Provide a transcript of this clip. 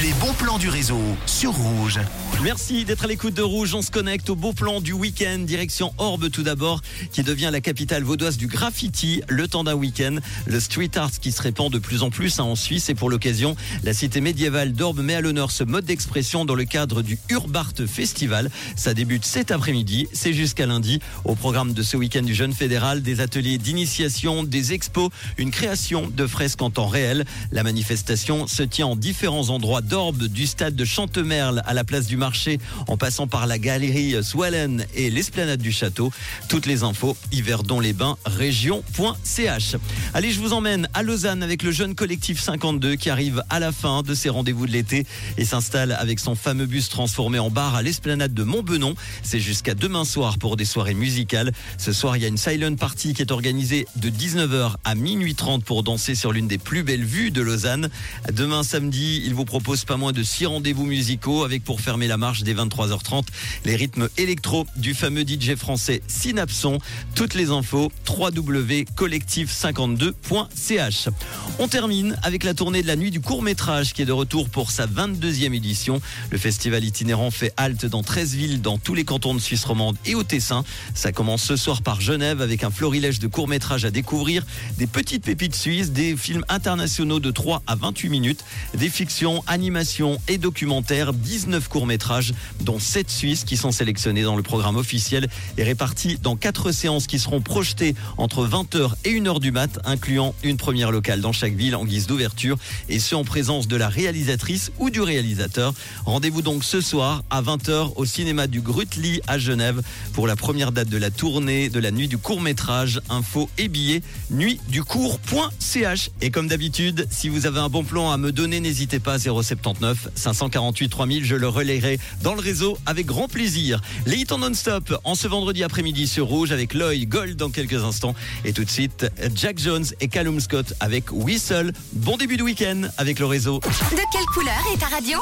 Les bons plans du réseau sur Rouge. Merci d'être à l'écoute de Rouge. On se connecte au beau plan du week-end. Direction Orbe tout d'abord, qui devient la capitale vaudoise du graffiti. Le temps d'un week-end. Le street art qui se répand de plus en plus hein, en Suisse. Et pour l'occasion, la cité médiévale d'Orbe met à l'honneur ce mode d'expression dans le cadre du Urbart Festival. Ça débute cet après-midi. C'est jusqu'à lundi. Au programme de ce week-end du Jeune Fédéral, des ateliers d'initiation, des expos, une création de fresques en temps réel. La manifestation se tient en différents endroits d'Orbe, du stade de Chantemerle à la place du marché, en passant par la galerie Swallen et l'esplanade du château. Toutes les infos, yverdon-les-bains, région.ch. Allez, je vous emmène à Lausanne avec le jeune collectif 52 qui arrive à la fin de ses rendez-vous de l'été et s'installe avec son fameux bus transformé en bar à l'esplanade de Montbenon. C'est jusqu'à demain soir pour des soirées musicales. Ce soir, il y a une silent party qui est organisée de 19h à minuit 30 pour danser sur l'une des plus belles vues de Lausanne. Demain samedi, il vous propose pas moins de six rendez-vous musicaux avec pour fermer la marche dès 23h30 les rythmes électro du fameux DJ français Synapson. Toutes les infos www.collectif52.ch. On termine avec la tournée de la nuit du court métrage qui est de retour pour sa 22e édition. Le festival itinérant fait halte dans 13 villes dans tous les cantons de Suisse romande et au Tessin. Ça commence ce soir par Genève avec un florilège de courts métrages à découvrir, des petites pépites suisses, des films internationaux de 3 à 28 minutes, des fictions, animations et documentaires, 19 courts métrages dont 7 suisses qui sont sélectionnés dans le programme officiel et répartis dans 4 séances qui seront projetées entre 20h et 1h du mat, incluant une première locale dans chaque ville en guise d'ouverture et ce en présence de la réalisatrice ou du réalisateur. Rendez-vous donc ce soir à 20h au cinéma du Grutli à Genève pour la première date de la tournée de la nuit du court métrage. Info et billets nuitducourt.ch. Et comme d'habitude, si vous avez un bon plan à me donner, n'hésitez pas à 079 548 3000. Je le relayerai dans le réseau avec grand plaisir. Les hits en non-stop en ce vendredi après-midi sur Rouge avec Lloyd Gold dans quelques instants. Et tout de suite, Jack Jones et Callum Scott avec Whistle. Bon début de week-end avec le réseau. De quelle couleur est ta radio?